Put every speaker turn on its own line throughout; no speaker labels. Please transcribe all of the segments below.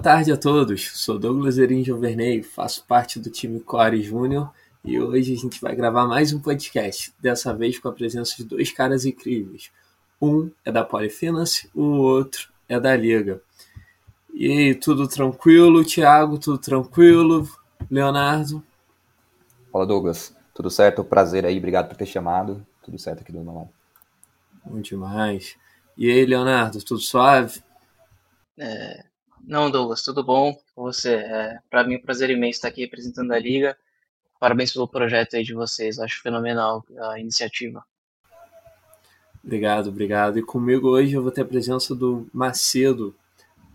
tarde a todos. Sou Douglas Erin Giovernei, faço parte do time Core Júnior e hoje a gente vai gravar mais um podcast, dessa vez com a presença de dois caras incríveis. Um é da Polyfinance, o outro é da Liga. E aí, tudo tranquilo, Thiago? Tudo tranquilo? Leonardo?
Fala, Douglas. Tudo certo? Prazer aí, obrigado por ter chamado. Tudo certo aqui do meu lado.
Bom demais. E aí, Leonardo, tudo suave?
É... Não, Douglas, tudo bom com você? É... Para mim é um prazer imenso estar aqui representando a Liga. Parabéns pelo projeto aí de vocês, acho fenomenal a iniciativa.
Obrigado, obrigado. E comigo hoje eu vou ter a presença do Macedo,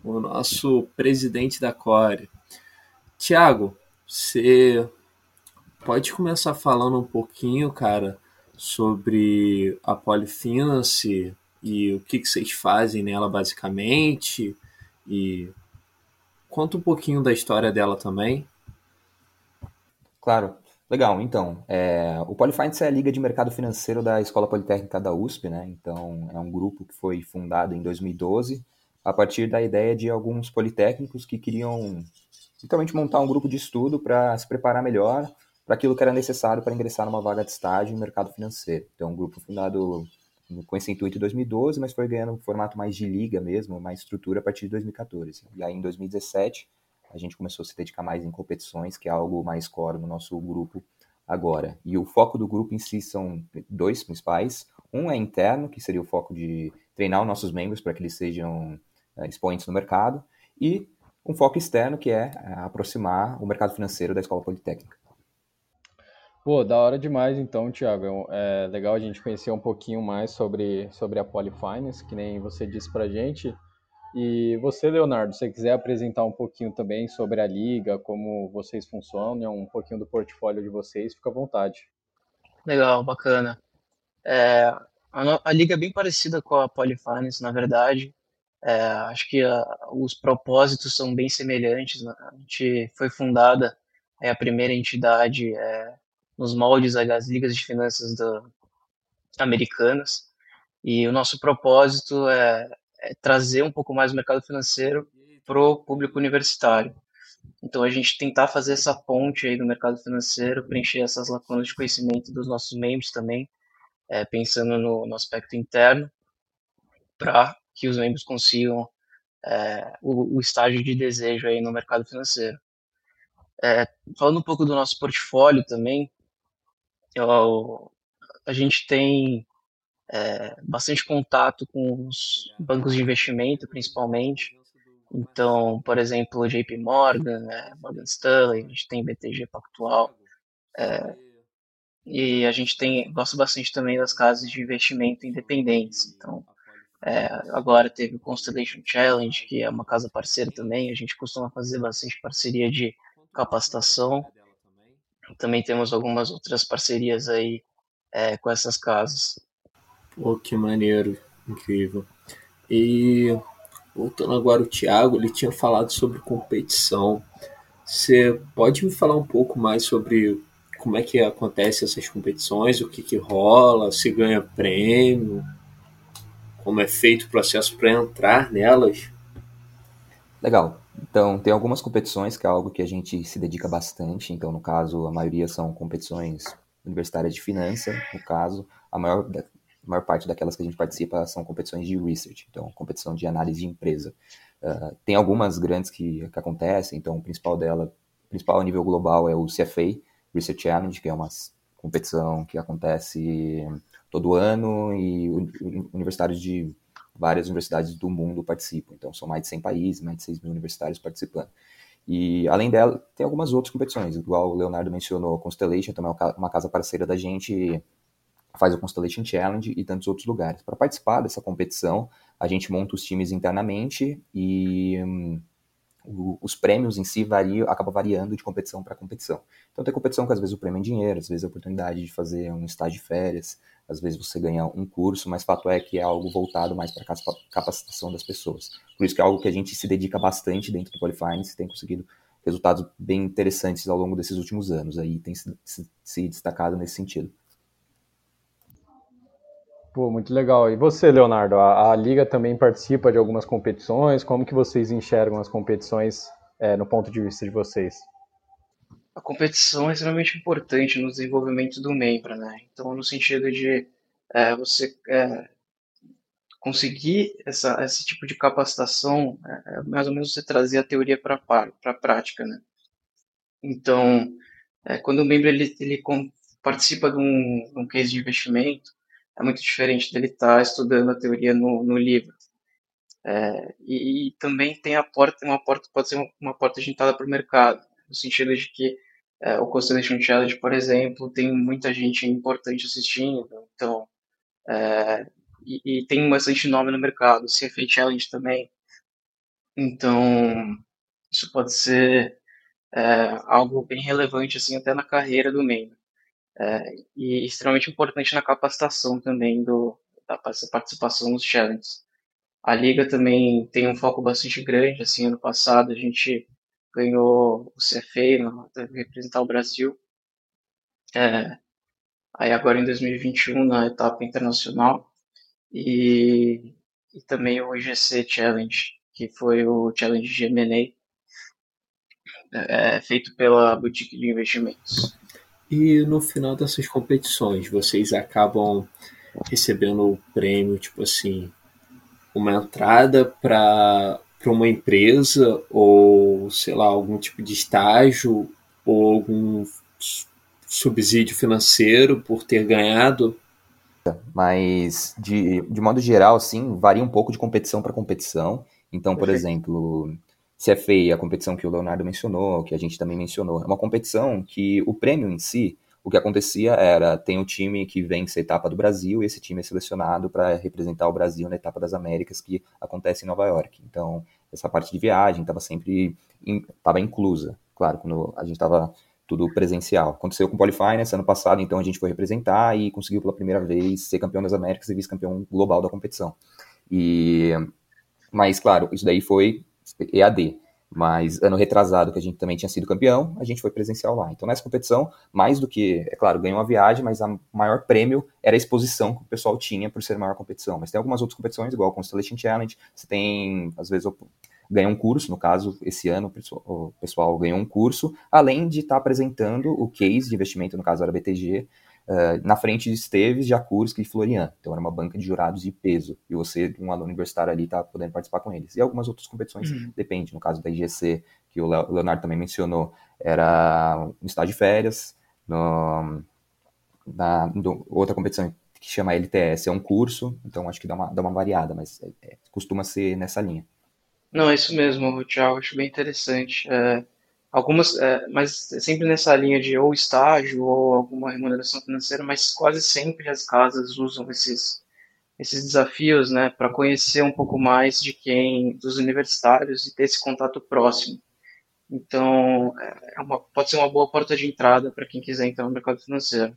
o nosso presidente da Core. Tiago, você pode começar falando um pouquinho, cara, sobre a Polyfinance e o que, que vocês fazem nela basicamente e conta um pouquinho da história dela também.
Claro. Legal, então, é, o Polyfinance é a liga de mercado financeiro da Escola Politécnica da USP, né? Então, é um grupo que foi fundado em 2012 a partir da ideia de alguns politécnicos que queriam literalmente montar um grupo de estudo para se preparar melhor para aquilo que era necessário para ingressar numa vaga de estágio no mercado financeiro. Então, um grupo fundado com esse intuito em 2012, mas foi ganhando um formato mais de liga mesmo, mais estrutura a partir de 2014. E aí, em 2017, a gente começou a se dedicar mais em competições, que é algo mais core no nosso grupo agora. E o foco do grupo em si são dois principais. Um é interno, que seria o foco de treinar os nossos membros para que eles sejam é, expoentes no mercado, e um foco externo, que é, é aproximar o mercado financeiro da escola politécnica.
Pô, da hora demais então, Thiago. É legal a gente conhecer um pouquinho mais sobre, sobre a Polyfinance, que nem você disse pra gente. E você, Leonardo, se você quiser apresentar um pouquinho também sobre a liga, como vocês funcionam, um pouquinho do portfólio de vocês, fica à vontade.
Legal, bacana. É, a, a, liga é bem parecida com a Polyfinance, na verdade. É, acho que a, os propósitos são bem semelhantes. Né? A gente foi fundada, é a primeira entidade é, nos moldes das ligas de finanças americanas. E o nosso propósito é, é trazer um pouco mais o mercado financeiro para o público universitário. Então, a gente tentar fazer essa ponte aí do mercado financeiro, preencher essas lacunas de conhecimento dos nossos membros também, é, pensando no, no, aspecto interno, para que os membros consigam é, o, o, estágio de desejo aí no mercado financeiro. É, falando um pouco do nosso portfólio também, eu, a gente tem é, bastante contato com os bancos de investimento, principalmente. Então, por exemplo, JP Morgan, né, Morgan Stanley, a gente tem BTG Pactual. É, e a gente tem gosta bastante também das casas de investimento independentes. Então, é, agora teve o Constellation Challenge, que é uma casa parceira também. A gente costuma fazer bastante parceria de capacitação. Também temos algumas outras parcerias aí é, com essas casas.
Pô, que maneiro, incrível. E voltando agora o Thiago, ele tinha falado sobre competição. Você pode me falar um pouco mais sobre como é que acontece essas competições, o que, que rola, se ganha prêmio, como é feito o processo para entrar nelas?
Legal. Então, tem algumas competições que é algo que a gente se dedica bastante. Então, no caso, a maioria são competições universitárias de finança. No caso, a maior, a maior parte daquelas que a gente participa são competições de research, então, competição de análise de empresa. Uh, tem algumas grandes que, que acontecem. Então, o principal dela, principal a nível global é o CFA Research Challenge, que é uma competição que acontece todo ano e universitários de várias universidades do mundo participam. Então, são mais de 100 países, mais de 6 mil universitários participando. E, além dela, tem algumas outras competições, igual o Leonardo mencionou, a Constellation também é uma casa parceira da gente, faz o Constellation Challenge e tantos outros lugares. Para participar dessa competição, a gente monta os times internamente e hum, o, os prêmios em si variam, acabam variando de competição para competição. Então tem competição que às vezes o prêmio é dinheiro, às vezes a oportunidade de fazer um estágio de férias, às vezes você ganha um curso, mas fato é que é algo voltado mais para a capacitação das pessoas. Por isso que é algo que a gente se dedica bastante dentro do Polyfinance e tem conseguido resultados bem interessantes ao longo desses últimos anos. Aí tem se, se destacado nesse sentido.
Pô, muito legal. E você, Leonardo? A, a, Liga também participa de algumas competições. Como que vocês enxergam as competições é, no ponto de vista de vocês?
A competição é extremamente importante no desenvolvimento do membro, né? Então, no sentido de é, você é, conseguir essa, esse tipo de capacitação, é, é mais ou menos você trazer a teoria para a prática, né? Então, é, quando o membro ele, ele participa de um, de um case de investimento, é muito diferente dele estar tá estudando a teoria no, no livro. É, e, e, também tem a porta, uma porta pode ser uma, uma porta de entrada para o mercado, no sentido de que é, o Constellation Challenge, por exemplo, tem muita gente importante assistindo, então é, e, e, tem bastante nome no mercado, CFA Challenge também. Então, isso pode ser é, algo bem relevante assim até na carreira do membro. É, e extremamente importante na capacitação também do, da participação nos challenges. A liga também tem um foco bastante grande, assim, ano passado a gente ganhou o CFA, representar o Brasil. É, aí agora em 2021 na etapa internacional e, e também o IGC Challenge, que foi o Challenge de M&A é, feito pela boutique de investimentos.
E no final dessas competições, vocês acabam recebendo o prêmio, tipo assim, uma entrada para uma empresa ou, sei lá, algum tipo de estágio ou algum subsídio financeiro por ter ganhado?
Mas, de, de modo geral, sim, varia um pouco de competição para competição. Então, por Perfeito. exemplo, CFA, a competição que o Leonardo mencionou, que a gente também mencionou, é uma competição que o prêmio em si, o que acontecia era, tem um time que vence a etapa do Brasil e esse time é selecionado para representar o Brasil na etapa das Américas que acontece em Nova York. Então, essa parte de viagem estava sempre estava inclusa, claro, quando a gente estava tudo presencial. Aconteceu com o Qualifinance ano passado, então a gente foi representar e conseguiu pela primeira vez ser campeão das Américas e vice-campeão global da competição. E mas claro, isso daí foi EAD. Mas ano retrasado, que a gente também tinha sido campeão, a gente foi presencial lá. Então nessa competição, mais do que, é claro, ganhou uma viagem, mas a maior prêmio era a exposição que o pessoal tinha por ser a maior competição. Mas tem algumas outras competições, igual a Constellation Challenge, você tem, às vezes, ganha um curso, no caso, esse ano o pessoal ganhou um curso, além de estar tá apresentando o case de investimento, no caso era BTG, Uh, na frente de Esteves, Jakurski e Florian. Então era uma banca de jurados de peso. E você, um aluno universitário ali, tá podendo participar com eles. E algumas outras competições, uhum. depende. No caso da IGC, que o Leonardo também mencionou, era um estágio de férias. No, na, no, outra competição que chama LTS é um curso, então acho que dá uma, dá uma variada, mas é, é, costuma ser nessa linha.
Não, é isso mesmo, Thiago, acho bem interessante. É, algumas, é, mas sempre nessa linha de ou estágio ou alguma remuneração financeira, mas quase sempre as casas usam esses esses desafios, né, para conhecer um pouco mais de quem, dos universitários e ter esse contato próximo. Então, é uma, pode ser uma boa porta de entrada para quem quiser entrar no mercado financeiro.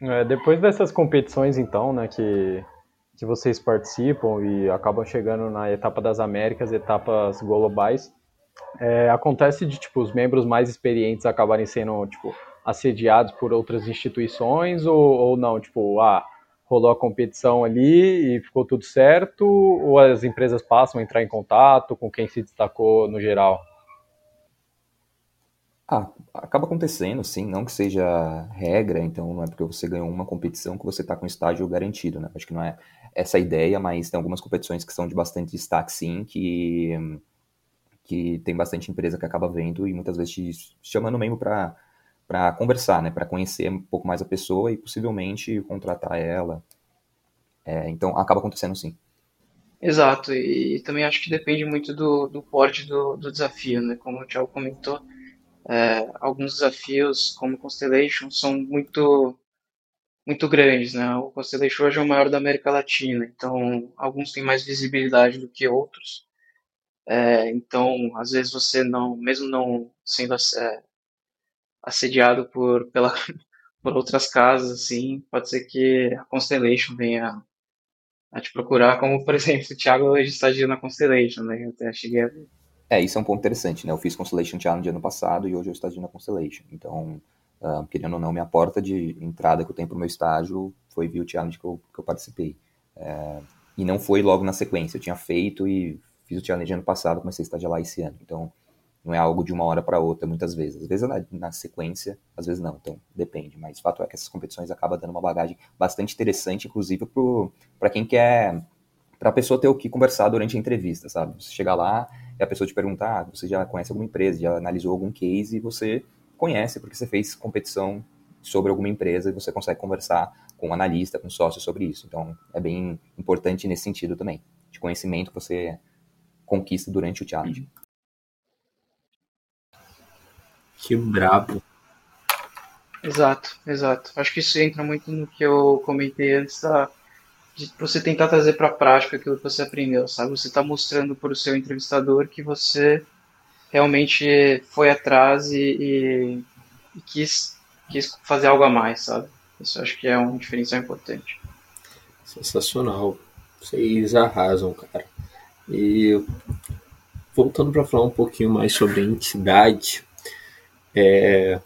É, depois dessas competições, então, né, que, que vocês participam e acabam chegando na etapa das Américas, etapas globais, é, acontece de tipo os membros mais experientes acabarem sendo tipo assediados por outras instituições ou, ou não? Tipo ah rolou a competição ali e ficou tudo certo ou as empresas passam a entrar em contato com quem se destacou no geral?
Ah, acaba acontecendo, sim, não que seja regra, então não é porque você ganhou uma competição que você está com estágio garantido, né? Acho que não é essa a ideia, mas tem algumas competições que são de bastante destaque, sim, que que tem bastante empresa que acaba vendo e muitas vezes te chamando mesmo para para conversar, né, para conhecer um pouco mais a pessoa e possivelmente contratar ela. É, então acaba acontecendo sim.
Exato, e também acho que depende muito do, do porte do, do desafio, né? Como o Thiago comentou, é, alguns desafios, como Constellation, são muito muito grandes, né? O Constellation hoje é o maior da América Latina, então alguns têm mais visibilidade do que outros. É, então, às vezes você não, mesmo não sendo é, assediado por, pela, por outras casas, assim, pode ser que a Constellation venha a te procurar, como, por exemplo, o Thiago hoje estagia na Constellation, né? Eu até cheguei a.
É, isso é um ponto interessante, né? Eu fiz Constellation Challenge ano passado e hoje eu estagio na Constellation. Então, Uh, querendo ou não, minha porta de entrada que eu tenho para o meu estágio foi via o challenge que eu, que eu participei. É, e não foi logo na sequência, eu tinha feito e fiz o challenge ano passado, comecei a estagiar lá esse ano. Então, não é algo de uma hora para outra, muitas vezes. Às vezes é na, na, sequência, às vezes não, então depende. Mas o fato é que essas competições acabam dando uma bagagem bastante interessante, inclusive para quem quer, para a pessoa ter o que conversar durante a entrevista, sabe? Você chegar lá e a pessoa te perguntar, ah, você já conhece alguma empresa, já analisou algum case e você conhece porque você fez competição sobre alguma empresa e você consegue conversar com um analista, com um sócio sobre isso. Então, é bem importante nesse sentido também, de conhecimento que você conquista durante o challenge.
Que brabo.
Exato, exato. Acho que isso entra muito no que eu comentei antes da de você tentar trazer para a prática aquilo que você aprendeu, sabe? Você está mostrando para o seu entrevistador que você realmente foi atrás e, e, e, quis, quis fazer algo a mais, sabe? Isso acho que é um diferencial importante.
Sensacional. Vocês arrasam, cara. E voltando para falar um pouquinho mais sobre a entidade, é...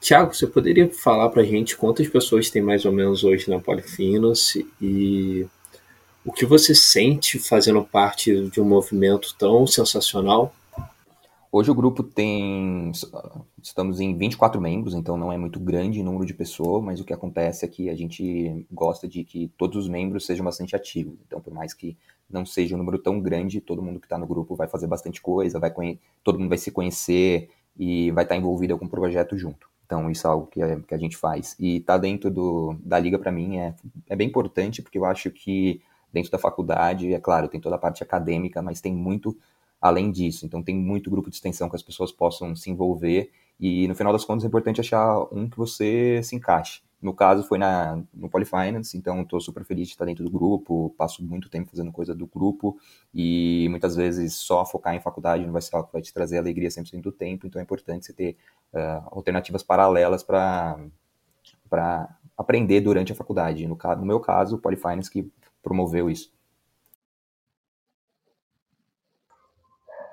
Tiago, você poderia falar para a gente quantas pessoas tem mais ou menos hoje na Polyfinance e o que você sente fazendo parte de um movimento tão sensacional
Hoje o grupo tem. Estamos em 24 membros, então não é muito grande o número de pessoas, mas o que acontece é que a gente gosta de que todos os membros sejam bastante ativos. Então, por mais que não seja um número tão grande, todo mundo que está no grupo vai fazer bastante coisa, vai todo mundo vai se conhecer e vai estar tá envolvido em algum projeto junto. Então, isso é algo que a, que a gente faz. E tá dentro do, da liga, para mim, é, é bem importante, porque eu acho que dentro da faculdade, é claro, tem toda a parte acadêmica, mas tem muito além disso. Então tem muito grupo de extensão que as pessoas possam se envolver e no final das contas é importante achar um que você se encaixe. No caso foi na, no Polyfinance, então estou super feliz de estar dentro do grupo, passo muito tempo fazendo coisa do grupo e muitas vezes só focar em faculdade não vai ser algo que vai te trazer alegria 100% do tempo, então é importante você ter uh, alternativas paralelas para aprender durante a faculdade. No, no meu caso, o Polyfinance que promoveu isso.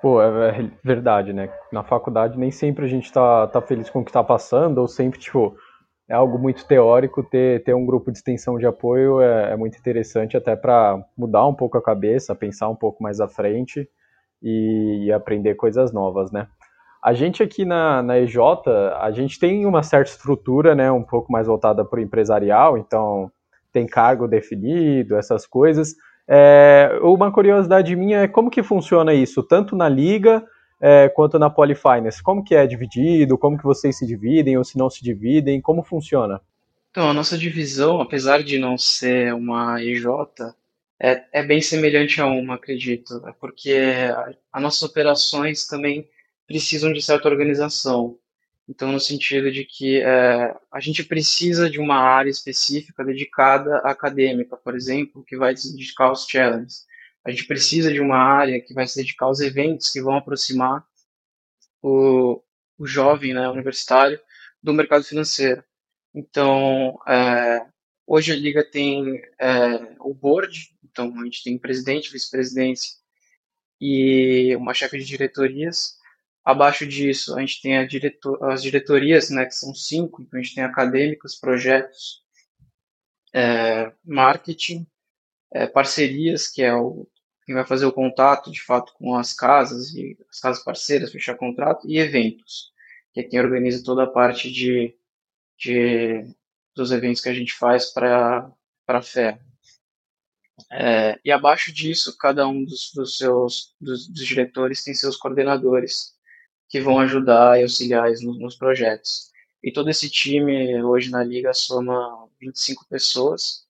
Pô, é, verdade, né? Na faculdade nem sempre a gente tá, tá feliz com o que tá passando, ou sempre, tipo, é algo muito teórico, ter, ter um grupo de extensão de apoio é, é muito interessante até para mudar um pouco a cabeça, pensar um pouco mais à frente e, e, aprender coisas novas, né? A gente aqui na, na EJ, a gente tem uma certa estrutura, né, um pouco mais voltada para o empresarial, então tem cargo definido, essas coisas, é, uma curiosidade minha é como que funciona isso, tanto na liga é, quanto na Polyfinance. Como que é dividido, como que vocês se dividem ou se não se dividem, como funciona?
Então, a nossa divisão, apesar de não ser uma EJ, é, é bem semelhante a uma, acredito, é porque as nossas operações também precisam de certa organização. Então, no sentido de que é, a gente precisa de uma área específica dedicada à acadêmica, por exemplo, que vai se dedicar aos challenges. A gente precisa de uma área que vai se dedicar aos eventos que vão aproximar o, o jovem né, universitário do mercado financeiro. Então, é, hoje a Liga tem é, o board, então a gente tem presidente, vice-presidência e uma chefe de diretorias, Abaixo disso, a gente tem diretor, as diretorias, né, que são cinco, então a gente tem acadêmicos, projetos, é, marketing, é, parcerias, que é o quem vai fazer o contato, de fato, com as casas e as casas parceiras, fechar contrato, e eventos, que é quem organiza toda a parte de, de dos eventos que a gente faz para a fé. É, e abaixo disso, cada um dos, dos seus dos, dos diretores tem seus coordenadores, que vão ajudar e auxiliar nos, nos projetos. E todo esse time hoje na liga soma 25 pessoas.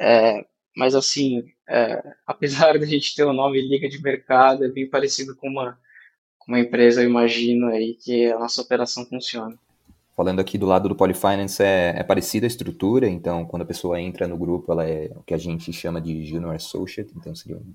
É, mas assim, é, apesar da gente ter o nome Liga de Mercado, é bem parecido com uma, com uma empresa, eu imagino, aí, que a nossa operação funciona.
Falando aqui do lado do Polyfinance, é, é parecida a estrutura, então quando a pessoa entra no grupo, ela é o que a gente chama de Junior Associate, então seria um,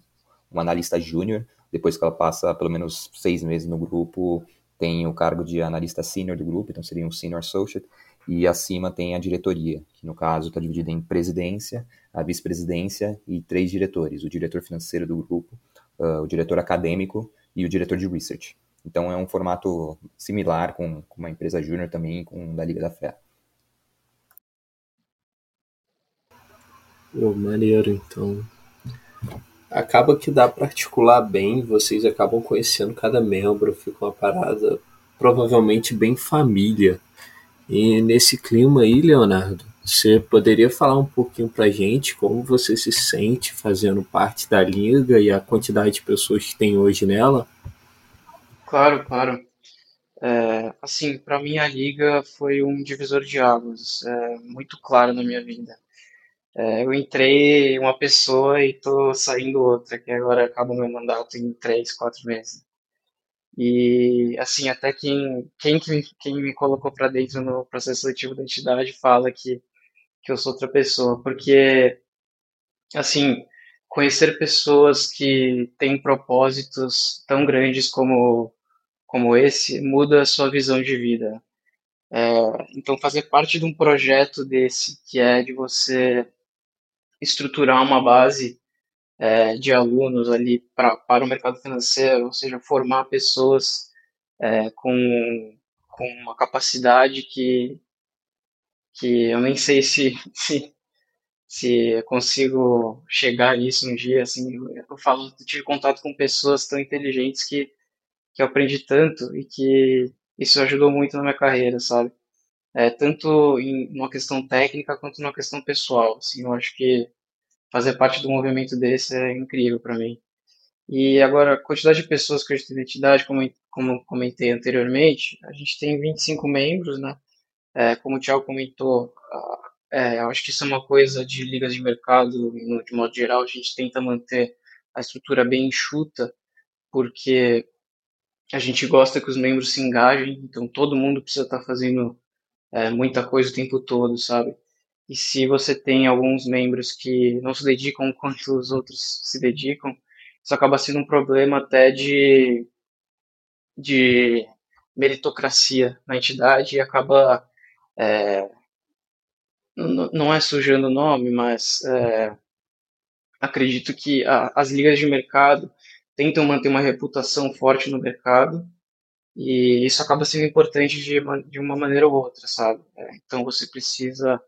um analista júnior, depois que ela passa pelo menos seis meses no grupo, tem o cargo de analista senior do grupo, então seria um senior associate, e acima tem a diretoria, que no caso está dividida em presidência, a vice-presidência e três diretores, o diretor financeiro do grupo, uh, o diretor acadêmico e o diretor de research. Então é um formato similar com, com uma empresa júnior também, com da Liga da Fé.
Pô, maneiro, então. Acaba que dá para articular bem, vocês acabam conhecendo cada membro, fica uma parada provavelmente bem família. E nesse clima aí, Leonardo, você poderia falar um pouquinho pra gente como você se sente fazendo parte da liga e a quantidade de pessoas que tem hoje nela?
Claro, claro. É, assim, para mim a liga foi um divisor de águas, é, muito claro na minha vida. É, eu entrei uma pessoa e tô saindo outra, que agora acaba o meu mandato em três, quatro meses. E, assim, até quem, quem, quem me colocou para dentro no processo seletivo da entidade fala que, que eu sou outra pessoa, porque, assim, conhecer pessoas que têm propósitos tão grandes como, como esse muda a sua visão de vida. É, então, fazer parte de um projeto desse, que é de você estruturar uma base é, de alunos ali pra, para o mercado financeiro, ou seja, formar pessoas é, com, com uma capacidade que, que eu nem sei se, se, se consigo chegar nisso um dia. Assim, eu, eu falo, eu tive contato com pessoas tão inteligentes que, que eu aprendi tanto e que isso ajudou muito na minha carreira, sabe? É, tanto em uma questão técnica quanto numa questão pessoal. Assim, eu acho que fazer parte do movimento desse é incrível para mim. E agora, a quantidade de pessoas com esta identidade, como, como comentei anteriormente, a gente tem 25 membros, né? É, como o Thiago comentou, é, acho que isso é uma coisa de ligas de mercado, de modo geral, a gente tenta manter a estrutura bem enxuta, porque a gente gosta que os membros se engajem, então todo mundo precisa estar fazendo é, muita coisa o tempo todo, sabe? E se você tem alguns membros que não se dedicam quanto os outros se dedicam, isso acaba sendo um problema até de, de meritocracia na entidade e acaba. É, não é sujando o nome, mas é, acredito que a, as ligas de mercado tentam manter uma reputação forte no mercado e isso acaba sendo importante de, de uma maneira ou outra, sabe? É, então você precisa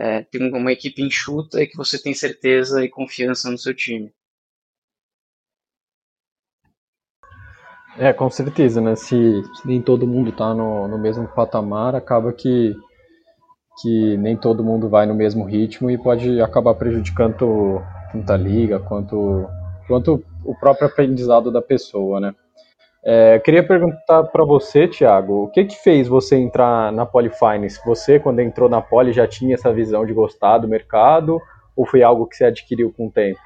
é, ter uma equipe enxuta e que você tem certeza e confiança no seu time.
É, com certeza, né? Se, nem todo mundo tá no, no mesmo patamar, acaba que, que nem todo mundo vai no mesmo ritmo e pode acabar prejudicando tanto a liga quanto, quanto o próprio aprendizado da pessoa, né? É, queria perguntar para você, Thiago, o que que fez você entrar na Polyfinance? Você, quando entrou na Poly, já tinha essa visão de gostar do mercado ou foi algo que você adquiriu com o tempo?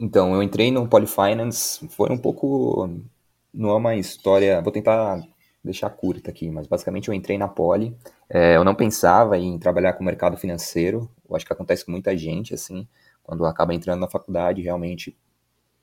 Então, eu entrei no Polyfinance, foi um pouco, não é uma história, vou tentar deixar curta aqui, mas basicamente eu entrei na Poly, é, eu não pensava em trabalhar com o mercado financeiro, eu acho que acontece com muita gente, assim, quando acaba entrando na faculdade, realmente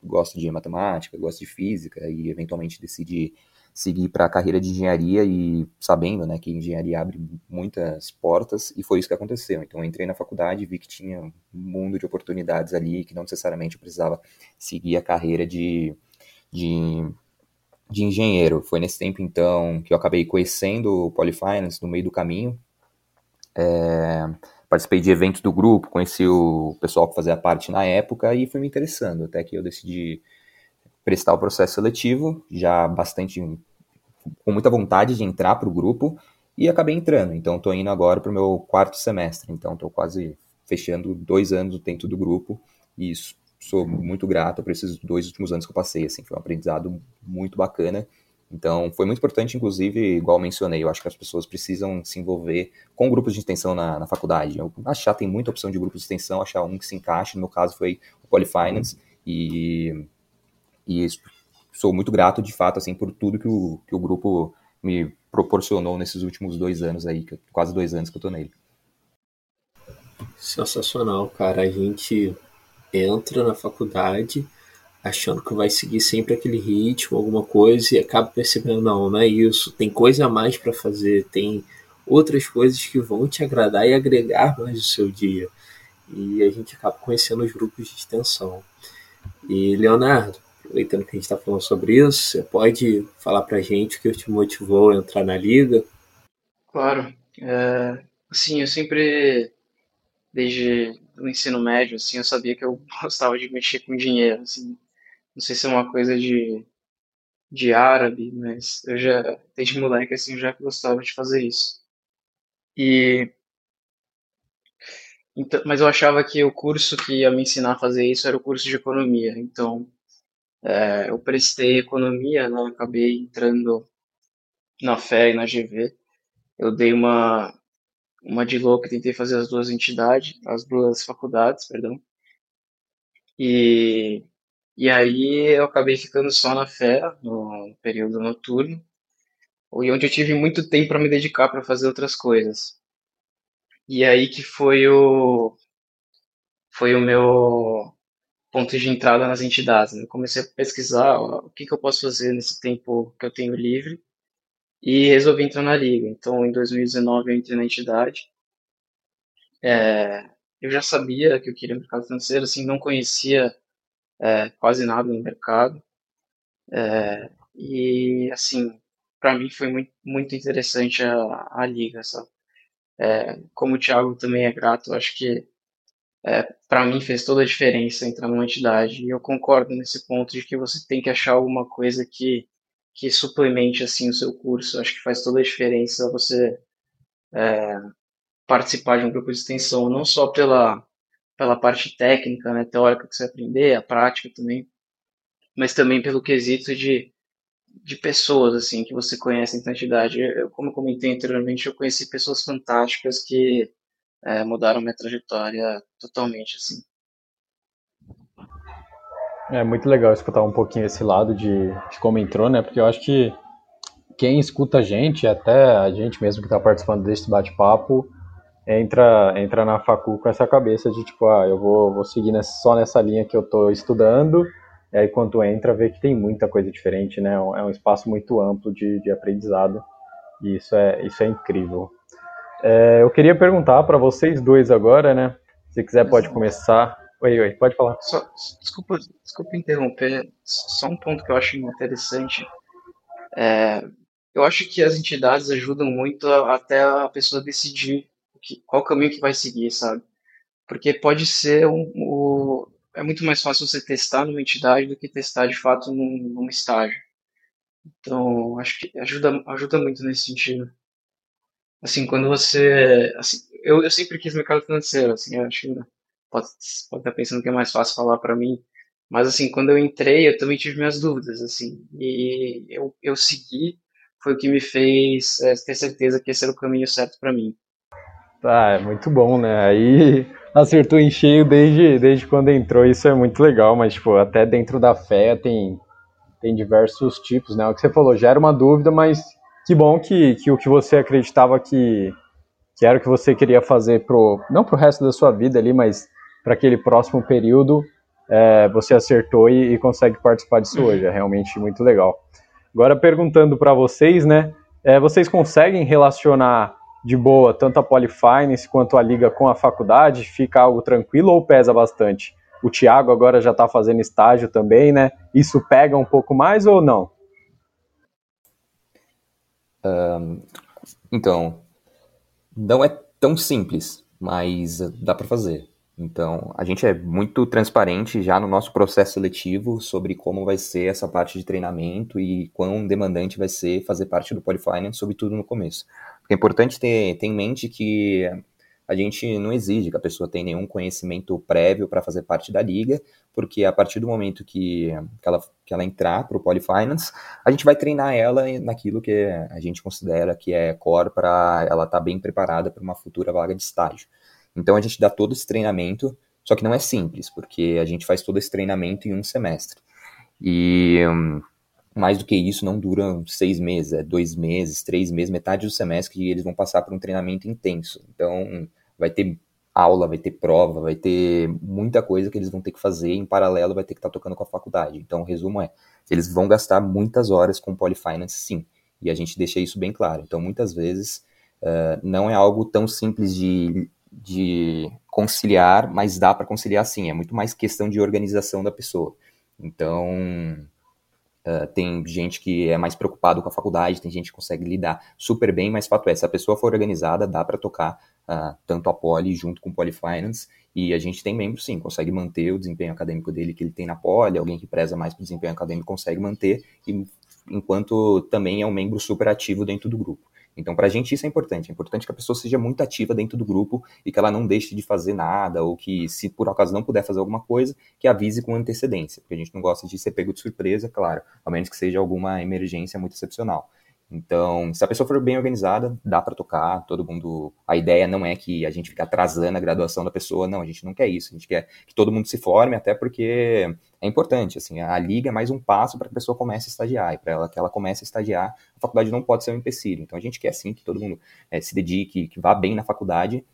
gosta de matemática, gosta de física e eventualmente decide seguir para a carreira de engenharia e sabendo né, que engenharia abre muitas portas e foi isso que aconteceu. Então entrei na faculdade e vi que tinha um mundo de oportunidades ali que não necessariamente eu precisava seguir a carreira de, de, de engenheiro. Foi nesse tempo então que eu acabei conhecendo o Polyfinance no meio do caminho. É, participei de eventos do grupo, conheci o pessoal que fazia parte na época e fui me interessando, até que eu decidi prestar o processo seletivo, já bastante com muita vontade de entrar para o grupo e acabei entrando. Então estou indo agora para o meu quarto semestre, então estou quase fechando dois anos dentro do grupo e sou muito grato por esses dois últimos anos que eu passei, assim, foi um aprendizado muito bacana então, foi muito importante, inclusive, igual mencionei, eu acho que as pessoas precisam se envolver com grupos de extensão na, na faculdade. Eu achar tem muita opção de grupos de extensão, achar um que se encaixe. No meu caso, foi o Polyfinance. E, e sou muito grato, de fato, assim, por tudo que o, que o grupo me proporcionou nesses últimos dois anos aí, quase dois anos que eu tô nele.
Sensacional, cara. A gente entra na faculdade achando que vai seguir sempre aquele ritmo, alguma coisa, e acaba percebendo, não, não é isso, tem coisa a mais para fazer, tem outras coisas que vão te agradar e agregar mais o seu dia. E a gente acaba conhecendo os grupos de extensão. E, Leonardo, aproveitando que a gente está falando sobre isso, você pode falar para a gente o que te motivou a entrar na liga?
Claro. É, assim, eu sempre, desde o ensino médio, assim, eu sabia que eu gostava de mexer com dinheiro, assim. Não sei se é uma coisa de, de árabe, mas eu já, desde moleque, assim, eu já gostava de fazer isso. E então, mas eu achava que o curso que ia me ensinar a fazer isso era o curso de economia. Então, é, eu prestei economia, né? Acabei entrando na FE e na GV. Eu dei uma uma de louco, tentei fazer as duas entidades, as duas faculdades, perdão. E e aí eu acabei ficando só na FE no período noturno, e onde eu tive muito tempo para me dedicar para fazer outras coisas. E aí que foi o foi o meu ponto de entrada nas entidades. Né? Eu comecei a pesquisar ó, o que, que eu posso fazer nesse tempo que eu tenho livre e resolvi entrar na liga. Então, em 2019 eu entrei na entidade. É, eu já sabia que eu queria mercado financeiro, assim, não conhecia é, quase nada no mercado. É, e, assim, para mim foi muito, muito interessante a, a liga, sabe? É, como o Thiago também é grato, acho que é, para mim fez toda a diferença entrar numa entidade. E eu concordo nesse ponto de que você tem que achar alguma coisa que, que suplemente assim o seu curso. Acho que faz toda a diferença você é, participar de um grupo de extensão, não só pela, pela parte técnica, né, teórica que você aprender, a prática também, mas também pelo quesito de de pessoas assim que você conhece em entidade. Eu, como eu comentei anteriormente, eu conheci pessoas fantásticas que é, mudaram minha trajetória totalmente assim.
É muito legal escutar um pouquinho esse lado de, de como entrou, né? Porque eu acho que quem escuta a gente, até a gente mesmo que está participando desse bate-papo, entra entra na facu com essa cabeça de tipo, ah, eu vou, vou seguir nessa, só nessa linha que eu estou estudando e aí quando entra vê que tem muita coisa diferente, né? É um espaço muito amplo de, de aprendizado e isso é, isso é incrível. É, eu queria perguntar para vocês dois agora, né? Se quiser pode começar. Oi, oi, pode falar.
Só, desculpa, desculpa interromper. Só um ponto que eu acho interessante. É, eu acho que as entidades ajudam muito até a pessoa decidir que, qual caminho que vai seguir, sabe? Porque pode ser um, é muito mais fácil você testar numa entidade do que testar de fato num, num estágio. Então, acho que ajuda, ajuda muito nesse sentido. Assim, quando você. Assim, eu, eu sempre quis mercado financeiro, assim, acho que pode, pode estar pensando que é mais fácil falar para mim, mas assim, quando eu entrei, eu também tive minhas dúvidas, assim, e eu, eu segui, foi o que me fez é, ter certeza que esse era o caminho certo para mim.
Tá, é muito bom, né? Aí acertou em cheio desde, desde quando entrou, isso é muito legal, mas tipo, até dentro da fé tem, tem diversos tipos, né? O que você falou, gera uma dúvida, mas que bom que, que o que você acreditava que, que era o que você queria fazer pro, não pro resto da sua vida ali, mas para aquele próximo período, é, você acertou e, e, consegue participar disso hoje, é realmente muito legal. Agora perguntando para vocês, né? É, vocês conseguem relacionar de boa tanto a Polyfinance quanto a liga com a faculdade? Fica algo tranquilo ou pesa bastante? O Thiago agora já está fazendo estágio também, né? Isso pega um pouco mais ou não?
Um, então, não é tão simples, mas dá para fazer. Então, a gente é muito transparente já no nosso processo seletivo sobre como vai ser essa parte de treinamento e quão demandante vai ser fazer parte do Polyfinance, sobretudo no começo. É importante ter, ter em mente que a gente não exige que a pessoa tenha nenhum conhecimento prévio para fazer parte da liga, porque a partir do momento que, que, ela, que ela entrar para o Polyfinance, a gente vai treinar ela naquilo que a gente considera que é core para ela estar tá bem preparada para uma futura vaga de estágio. Então a gente dá todo esse treinamento, só que não é simples, porque a gente faz todo esse treinamento em um semestre. E hum, mais do que isso, não dura seis meses, é dois meses, três meses, metade do semestre que eles vão passar por um treinamento intenso. Então, vai ter aula, vai ter prova, vai ter muita coisa que eles vão ter que fazer, em paralelo vai ter que estar tá tocando com a faculdade. Então, o resumo é, eles vão gastar muitas horas com Polyfinance, sim, e a gente deixa isso bem claro. Então, muitas vezes, uh, não é algo tão simples de, de conciliar, mas dá para conciliar sim, é muito mais questão de organização da pessoa. Então, uh, tem gente que é mais preocupado com a faculdade, tem gente que consegue lidar super bem, mas fato é, se a pessoa for organizada, dá para tocar uh, tanto a Poli junto com o Poli Finance, e a gente tem membro, sim, consegue manter o desempenho acadêmico dele que ele tem na Poli, alguém que preza mais para desempenho acadêmico consegue manter, e, enquanto também é um membro super ativo dentro do grupo. Então, para a gente isso é importante. É importante que a pessoa seja muito ativa dentro do grupo e que ela não deixe de fazer nada, ou que, se por acaso não puder fazer alguma coisa, que avise com antecedência, porque a gente não gosta de ser pego de surpresa, claro, a menos que seja alguma emergência muito excepcional. Então, se a pessoa for bem organizada, dá para tocar, todo mundo. A ideia não é que a gente fique atrasando a graduação da pessoa, não, a gente não quer isso, a gente quer que todo mundo se forme, até porque é importante, assim, a liga é mais um passo para que a pessoa comece a estagiar, e para ela que ela comece a estagiar, a faculdade não pode ser um empecilho. Então a gente quer sim que todo mundo é, se dedique, que vá bem na faculdade,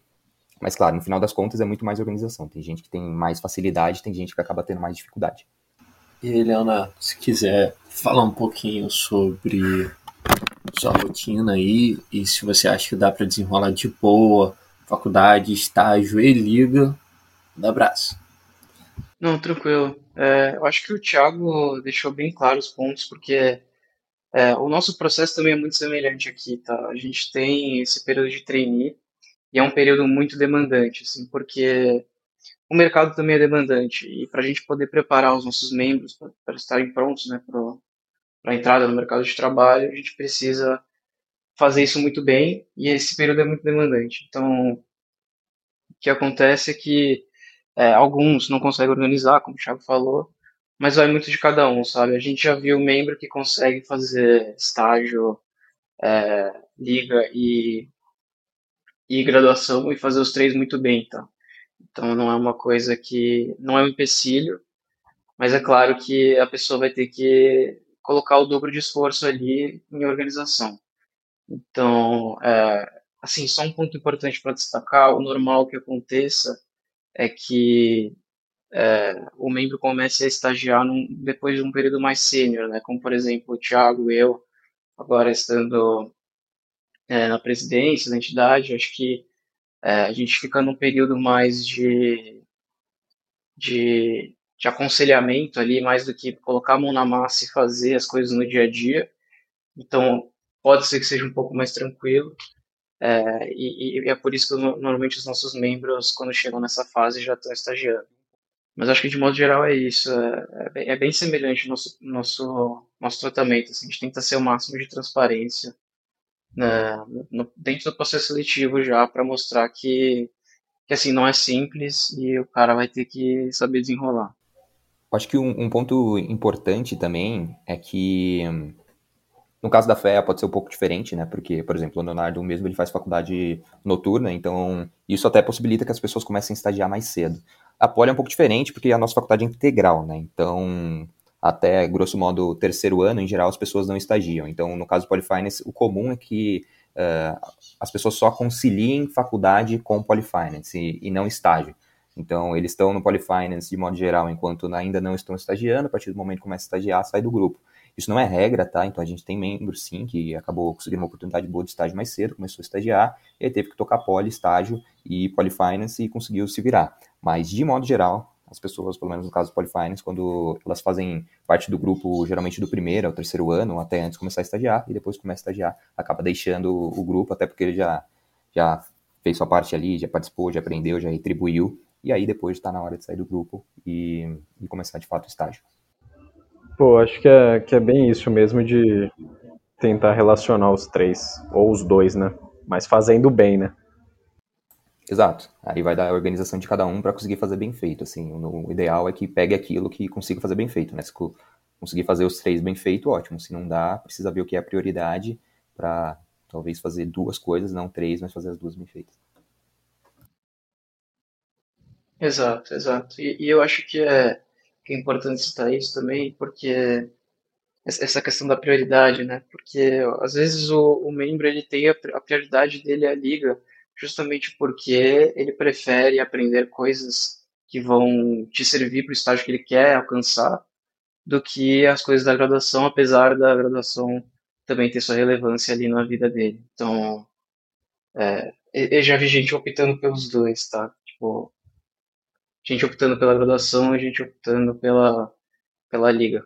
mas claro, no final das contas é muito mais organização. Tem gente que tem mais facilidade, tem gente que acaba tendo mais dificuldade.
E Eliana, se quiser falar um pouquinho sobre sua rotina aí e se você acha que dá para desenrolar de boa, faculdade, estágio e liga, dá abraço.
Não, tranquilo. É, eu acho que o Thiago deixou bem claros os pontos, porque é, o nosso processo também é muito semelhante aqui, tá? A gente tem esse período de trainee e é um período muito demandante, assim, porque o mercado também é demandante e para a gente poder preparar os nossos membros para estarem prontos, né, para entrada no mercado de trabalho, a gente precisa fazer isso muito bem e esse período é muito demandante. Então, o que acontece é que é, alguns não conseguem organizar, como o Thiago falou, mas vai muito de cada um, sabe? A gente já viu membro que consegue fazer estágio, é, liga e, e graduação e fazer os três muito bem, então. Então não é uma coisa que não é um empecilho, mas é claro que a pessoa vai ter que colocar o dobro de esforço ali em organização. Então, é, assim, só um ponto importante para destacar: o normal que aconteça é que é, o membro comece a estagiar num, depois de um período mais sênior, né? Como, por exemplo, o Thiago e eu, agora estando é, na presidência da entidade, acho que é, a gente fica num período mais de, de de aconselhamento ali, mais do que colocar a mão na massa e fazer as coisas no dia a dia. Então, pode ser que seja um pouco mais tranquilo. É, e, e, é por isso que normalmente os nossos membros, quando chegam nessa fase, já estão estagiando. Mas acho que de modo geral é isso. É, é, bem, é bem, semelhante o nosso, nosso, nosso tratamento. Assim, a gente tenta ser o máximo de transparência né, no, dentro do processo seletivo já para mostrar que, que assim não é simples e o cara vai ter que saber desenrolar.
Acho que um, um, ponto importante também é que, no caso da FEA, pode ser um pouco diferente, né? Porque, por exemplo, o Leonardo mesmo ele faz faculdade noturna, então isso até possibilita que as pessoas comecem a estagiar mais cedo. A Poli é um pouco diferente, porque a nossa faculdade é integral, né? Então, até, grosso modo, terceiro ano, em geral, as pessoas não estagiam. Então, no caso do Polyfinance, o comum é que uh, as pessoas só conciliem faculdade com Polyfinance e, e não estágio. Então, eles estão no Polyfinance de modo geral, enquanto ainda não estão estagiando, a partir do momento que começa a estagiar, sai do grupo. Isso não é regra, tá? Então a gente tem membros, sim, que acabou conseguindo uma oportunidade boa de estágio mais cedo, começou a estagiar, e aí teve que tocar poli, estágio e Polyfinance e conseguiu se virar. Mas, de modo geral, as pessoas, pelo menos no caso do Polyfinance, quando elas fazem parte do grupo, geralmente do primeiro ao terceiro ano, até antes começar a estagiar, e depois começa a estagiar, acaba deixando o grupo, até porque ele já, já fez sua parte ali, já participou, já aprendeu, já retribuiu, e aí depois está na hora de sair do grupo e, e, começar de fato o estágio.
Pô, acho que é, que é bem isso mesmo de tentar relacionar os três, ou os dois, né? Mas fazendo bem, né?
Exato. Aí vai dar a organização de cada um para conseguir fazer bem feito. Assim, o ideal é que pegue aquilo que consiga fazer bem feito, né? Se conseguir fazer os três bem feito, ótimo. Se não dá, precisa ver o que é a prioridade para talvez fazer duas coisas, não três, mas fazer as duas bem feitas.
Exato, exato. E, e eu acho que é, que é importante citar isso também, porque essa questão da prioridade, né? Porque às vezes o, o membro ele tem a, a prioridade dele a liga, justamente porque ele prefere aprender coisas que vão te servir para o estágio que ele quer alcançar, do que as coisas da graduação, apesar da graduação também ter sua relevância ali na vida dele. Então, é, eu já vi gente optando pelos dois, tá? Tipo, gente optando pela graduação, a gente optando pela, pela liga.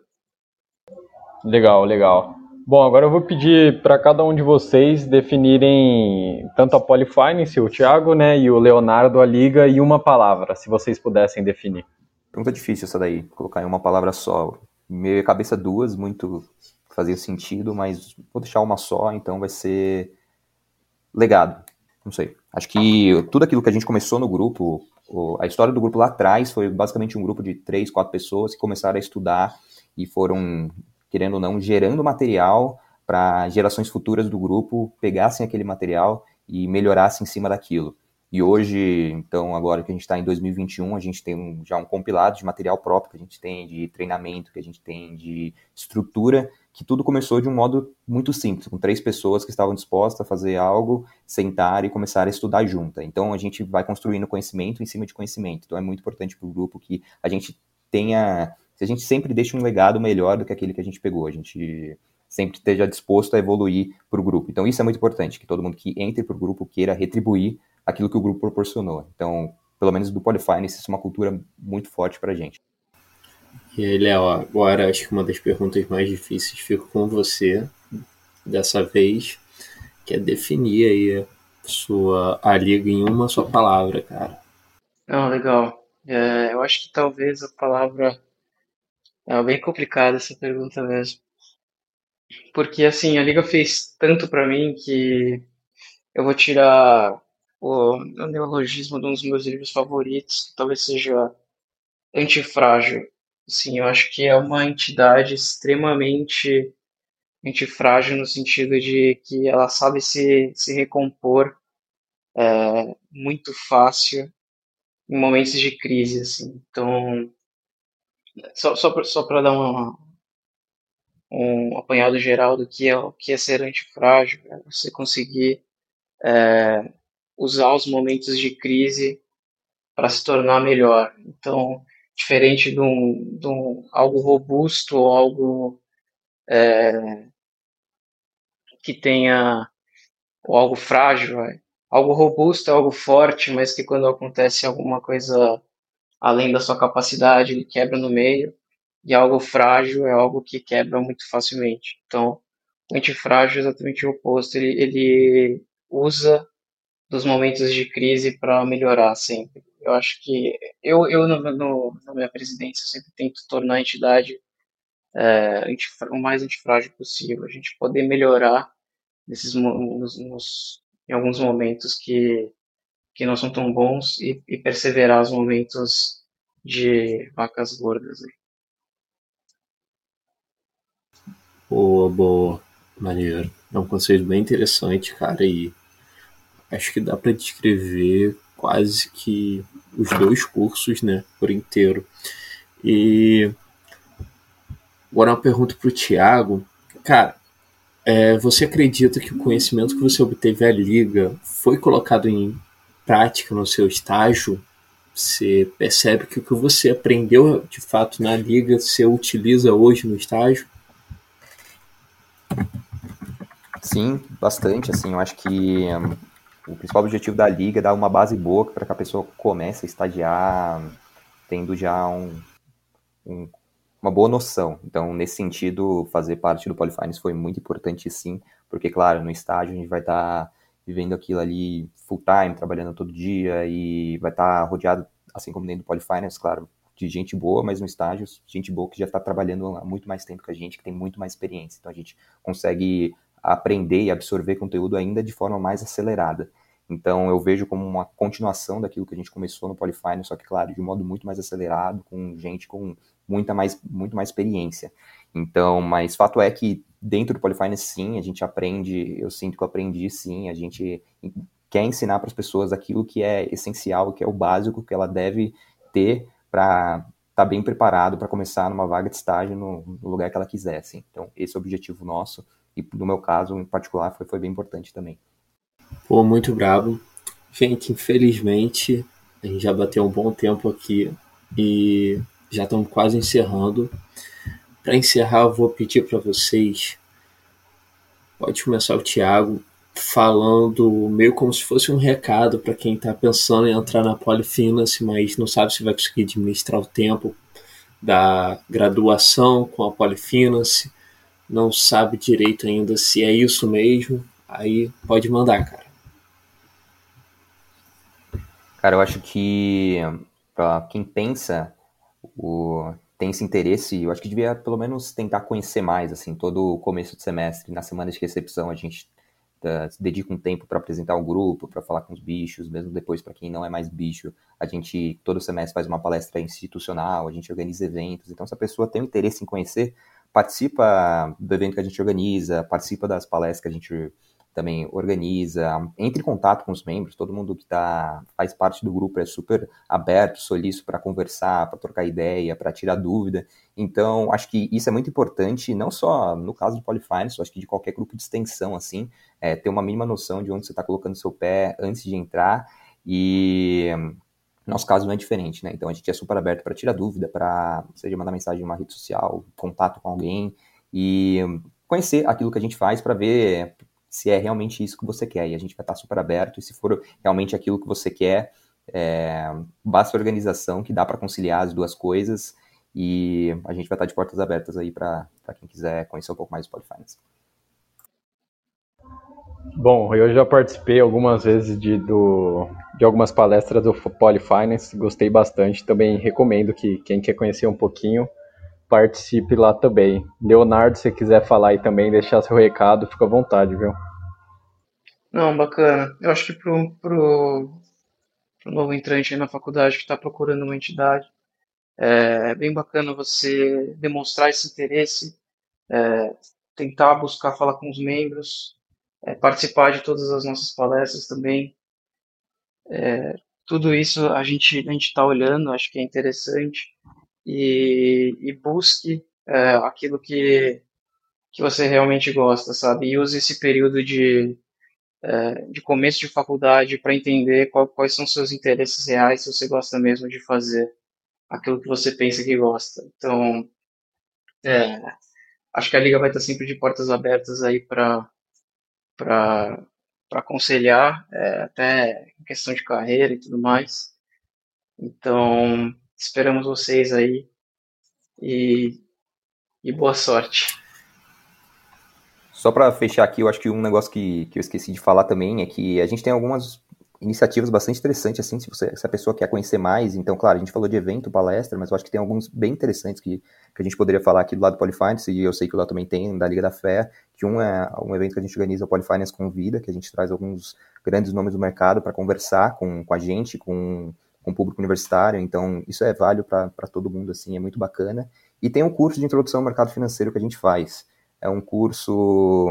Legal, legal. Bom, agora eu vou pedir para cada um de vocês definirem tanto a Polyfinance, o Thiago, né, e o Leonardo, a liga, e uma palavra, se vocês pudessem definir.
Pergunta difícil essa daí, colocar em uma palavra só. Meio cabeça duas, muito fazia sentido, mas vou deixar uma só, então vai ser legado. Não sei. Acho que tudo aquilo que a gente começou no grupo, a história do grupo lá atrás foi basicamente um grupo de três, quatro pessoas que começaram a estudar e foram, querendo ou não, gerando material para gerações futuras do grupo pegassem aquele material e melhorassem em cima daquilo. E hoje, então, agora que a gente está em 2021, a gente tem um, já um compilado de material próprio que a gente tem, de treinamento, que a gente tem de estrutura, que tudo começou de um modo muito simples, com três pessoas que estavam dispostas a fazer algo, sentar e começar a estudar junta. Então, a gente vai construindo conhecimento em cima de conhecimento. Então, é muito importante para o grupo que a gente tenha, a gente sempre deixe um legado melhor do que aquele que a gente pegou. A gente sempre esteja disposto a evoluir para o grupo. Então, isso é muito importante, que todo mundo que entre para o grupo queira retribuir aquilo que o grupo proporcionou. Então, pelo menos do Polyfinance, isso é uma cultura muito forte para a gente.
E aí, Léo, agora acho que uma das perguntas mais difíceis fica com você, dessa vez, que é definir aí sua, a liga em uma só palavra, cara.
Não, legal. É, eu acho que talvez a palavra. É bem complicada essa pergunta mesmo. Porque, assim, a liga fez tanto para mim que eu vou tirar o, o neologismo de um dos meus livros favoritos, que talvez seja Antifrágil. Sim, eu acho que é uma entidade extremamente antifrágil no sentido de que ela sabe se, se recompor é, muito fácil em momentos de crise, assim. Então, só, só, só para dar uma, um apanhado geral do que é, o que é ser antifrágil, é você conseguir é, usar os momentos de crise para se tornar melhor. Então, diferente de, um, de um, algo robusto ou algo é, que tenha ou algo frágil, algo robusto é algo forte, mas que quando acontece alguma coisa além da sua capacidade, ele quebra no meio, e algo frágil é algo que quebra muito facilmente. Então, o antifrágil é exatamente o oposto, ele, ele usa dos momentos de crise para melhorar sempre. Eu acho que eu, eu no, no, na minha presidência sempre tento tornar a entidade é, o mais antifrágil possível, a gente poder melhorar nesses nos, nos, em alguns momentos que que não são tão bons e, e perseverar os momentos de vacas gordas.
Boa, boa, maneiro. É um conceito bem interessante, cara, e acho que dá para descrever quase que os dois cursos, né, por inteiro. E agora uma pergunta para o Tiago. Cara, é, você acredita que o conhecimento que você obteve à liga foi colocado em prática no seu estágio? Você percebe que o que você aprendeu de fato na liga você utiliza hoje no estágio?
Sim, bastante. Assim, eu acho que o principal objetivo da liga é dar uma base boa para que a pessoa comece a estagiar tendo já um, um, uma boa noção. Então, nesse sentido, fazer parte do Polyfinance foi muito importante sim, porque, claro, no estágio a gente vai estar tá vivendo aquilo ali full time, trabalhando todo dia e vai estar tá rodeado, assim como dentro do Polyfinance, claro, de gente boa, mas no estágio, gente boa que já está trabalhando há muito mais tempo que a gente, que tem muito mais experiência. Então, a gente consegue aprender e absorver conteúdo ainda de forma mais acelerada. Então eu vejo como uma continuação daquilo que a gente começou no Polyfine, só que claro, de um modo muito mais acelerado, com gente com muita mais, muito mais experiência. Então, mas fato é que dentro do Polyfine sim, a gente aprende, eu sinto que eu aprendi sim, a gente quer ensinar para as pessoas aquilo que é essencial, que é o básico que ela deve ter para estar tá bem preparado para começar numa vaga de estágio no, no, lugar que ela quiser. Assim. Então, esse é o objetivo nosso e no meu caso em particular foi, foi bem importante também.
Pô, muito brabo. Gente, infelizmente, a gente já bateu um bom tempo aqui e já estamos quase encerrando. Para encerrar, eu vou pedir para vocês. Pode começar o Thiago falando meio como se fosse um recado para quem está pensando em entrar na Polyfinance, mas não sabe se vai conseguir administrar o tempo da graduação com a Polyfinance, não sabe direito ainda se é isso mesmo, aí pode mandar, cara.
Cara, eu acho que para quem pensa, o, tem esse interesse, eu acho que devia pelo menos tentar conhecer mais, assim, todo o começo de semestre, na semana de recepção, a gente uh, dedica um tempo para apresentar o grupo, para falar com os bichos, mesmo depois para quem não é mais bicho, a gente todo semestre faz uma palestra institucional, a gente organiza eventos, então se a pessoa tem interesse em conhecer, participa do evento que a gente organiza, participa das palestras que a gente também organiza, entre em contato com os membros, todo mundo que tá, faz parte do grupo é super aberto, solícito para conversar, para trocar ideia, para tirar dúvida. Então, acho que isso é muito importante, não só no caso do Polyfinance, acho que de qualquer grupo de extensão, assim, é, ter uma mínima noção de onde você está colocando seu pé antes de entrar e nosso caso não é diferente, né? Então a gente é super aberto para tirar dúvida, para seja mandar mensagem em uma rede social, contato com alguém e conhecer aquilo que a gente faz para ver se é realmente isso que você quer. E a gente vai estar super aberto, e se for realmente aquilo que você quer, é, basta organização que dá para conciliar as duas coisas. E a gente vai estar de portas abertas aí para quem quiser conhecer um pouco mais do Polyfinance.
Bom, eu já participei algumas vezes de, do, de algumas palestras do Polyfinance, gostei bastante. Também recomendo que quem quer conhecer um pouquinho participe lá também. Leonardo, se quiser falar aí também, deixar seu recado, fica à vontade, viu?
Não, bacana. Eu acho que pro, pro, pro novo entrante na faculdade que está procurando uma entidade, é, é bem bacana você demonstrar esse interesse, é, tentar buscar falar com os membros, é, participar de todas as nossas palestras também. É, tudo isso a gente a gente está olhando, acho que é interessante e, e busque é, aquilo que, que você realmente gosta, sabe? E use esse período de, é, de começo de faculdade para entender qual, quais são seus interesses reais, se você gosta mesmo de fazer aquilo que você pensa que gosta. Então, é, acho que a liga vai estar sempre de portas abertas aí para para aconselhar, é, até em questão de carreira e tudo mais. Então, Esperamos vocês aí e, e boa sorte.
Só para fechar aqui, eu acho que um negócio que, que eu esqueci de falar também é que a gente tem algumas iniciativas bastante interessantes, assim, se, você, se a pessoa quer conhecer mais. Então, claro, a gente falou de evento, palestra, mas eu acho que tem alguns bem interessantes que, que a gente poderia falar aqui do lado do Polyfinance, e eu sei que lá também tem, da Liga da Fé, que um é um evento que a gente organiza, o Polyfinance Convida, que a gente traz alguns grandes nomes do mercado para conversar com, com a gente, com com o público universitário, então isso é válido para todo mundo, assim, é muito bacana. E tem um curso de introdução ao mercado financeiro que a gente faz. É um curso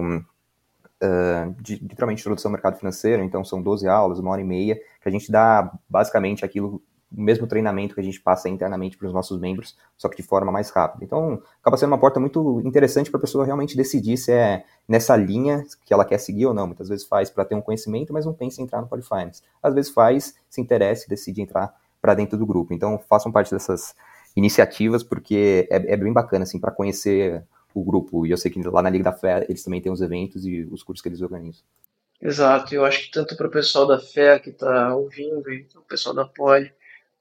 de literalmente introdução ao mercado financeiro, então são 12 aulas, uma hora e meia, que a gente dá basicamente aquilo o mesmo treinamento que a gente passa internamente para os nossos membros, só que de forma mais rápida. Então, acaba sendo uma porta muito interessante para a pessoa realmente decidir se é nessa linha que ela quer seguir ou não. Muitas vezes faz para ter um conhecimento, mas não pensa em entrar no Polyfinance. Às vezes faz, se interessa e decide entrar para dentro do grupo. Então, façam parte dessas iniciativas, porque é, é bem bacana, assim, para conhecer o grupo. E eu sei que lá na Liga da Fé eles também têm os eventos e os cursos que eles organizam.
Exato, eu acho que tanto para o pessoal da Fé que está ouvindo e o pessoal da Poli,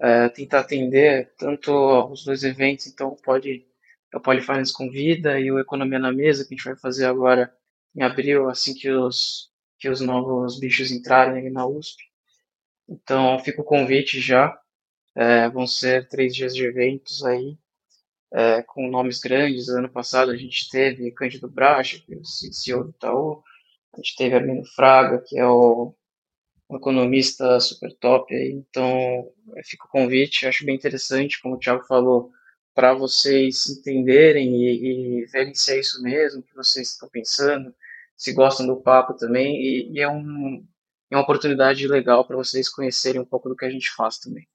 é, tentar atender tanto os dois eventos, então pode o Polyfinance Convida e o Economia na Mesa, que a gente vai fazer agora em abril, assim que os, que os novos bichos entrarem na USP. Então fica o convite já. É, vão ser três dias de eventos aí, é, com nomes grandes. Ano passado a gente teve Cândido Bracha, que é o CEO do Itaú. A gente teve Armino Fraga, que é o um economista super top. Então, fica o convite, acho bem interessante, como o Thiago falou, para vocês entenderem e, e, verem se é isso mesmo que vocês estão pensando, se gostam do papo também, e, e é, um, é uma oportunidade legal para vocês conhecerem um pouco do que a gente faz também.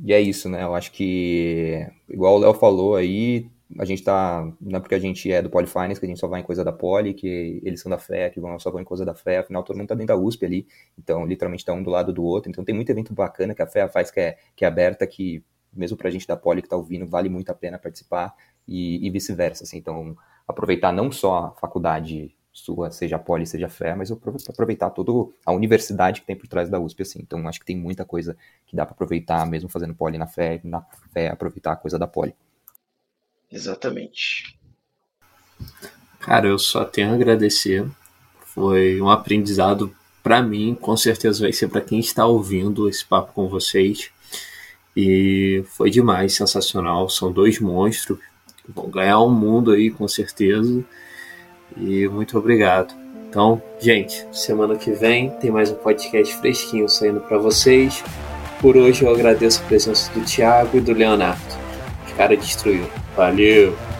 E é isso, né? Eu acho que, igual o Léo falou aí, a gente tá. Não é porque a gente é do Polyfinance que a gente só vai em coisa da Poly, que eles são da fé, que vão, só vão em coisa da fé, afinal todo mundo tá dentro da USP ali, então literalmente tá um do lado do outro. Então tem muito evento bacana que a fé faz que é, que é aberta, que mesmo pra gente da Poly que tá ouvindo, vale muito a pena participar e, e vice-versa. Assim. Então aproveitar não só a faculdade sua, seja a Poli, seja a Fé, mas eu aproveitar toda a universidade que tem por trás da USP, assim. Então, acho que tem muita coisa que dá para aproveitar, mesmo fazendo Poli na Fé, na Fé aproveitar a coisa da Poli.
Exatamente.
Cara, eu só tenho a agradecer. Foi um aprendizado para mim, com certeza vai ser para quem está ouvindo esse papo com vocês. E foi demais, sensacional. São dois monstros que vão ganhar o um mundo aí, com certeza. E muito obrigado. Então, gente, semana que vem tem mais um podcast fresquinho saindo para vocês. Por hoje eu agradeço a presença do Thiago e do Leonardo. Os caras destruíram. Valeu!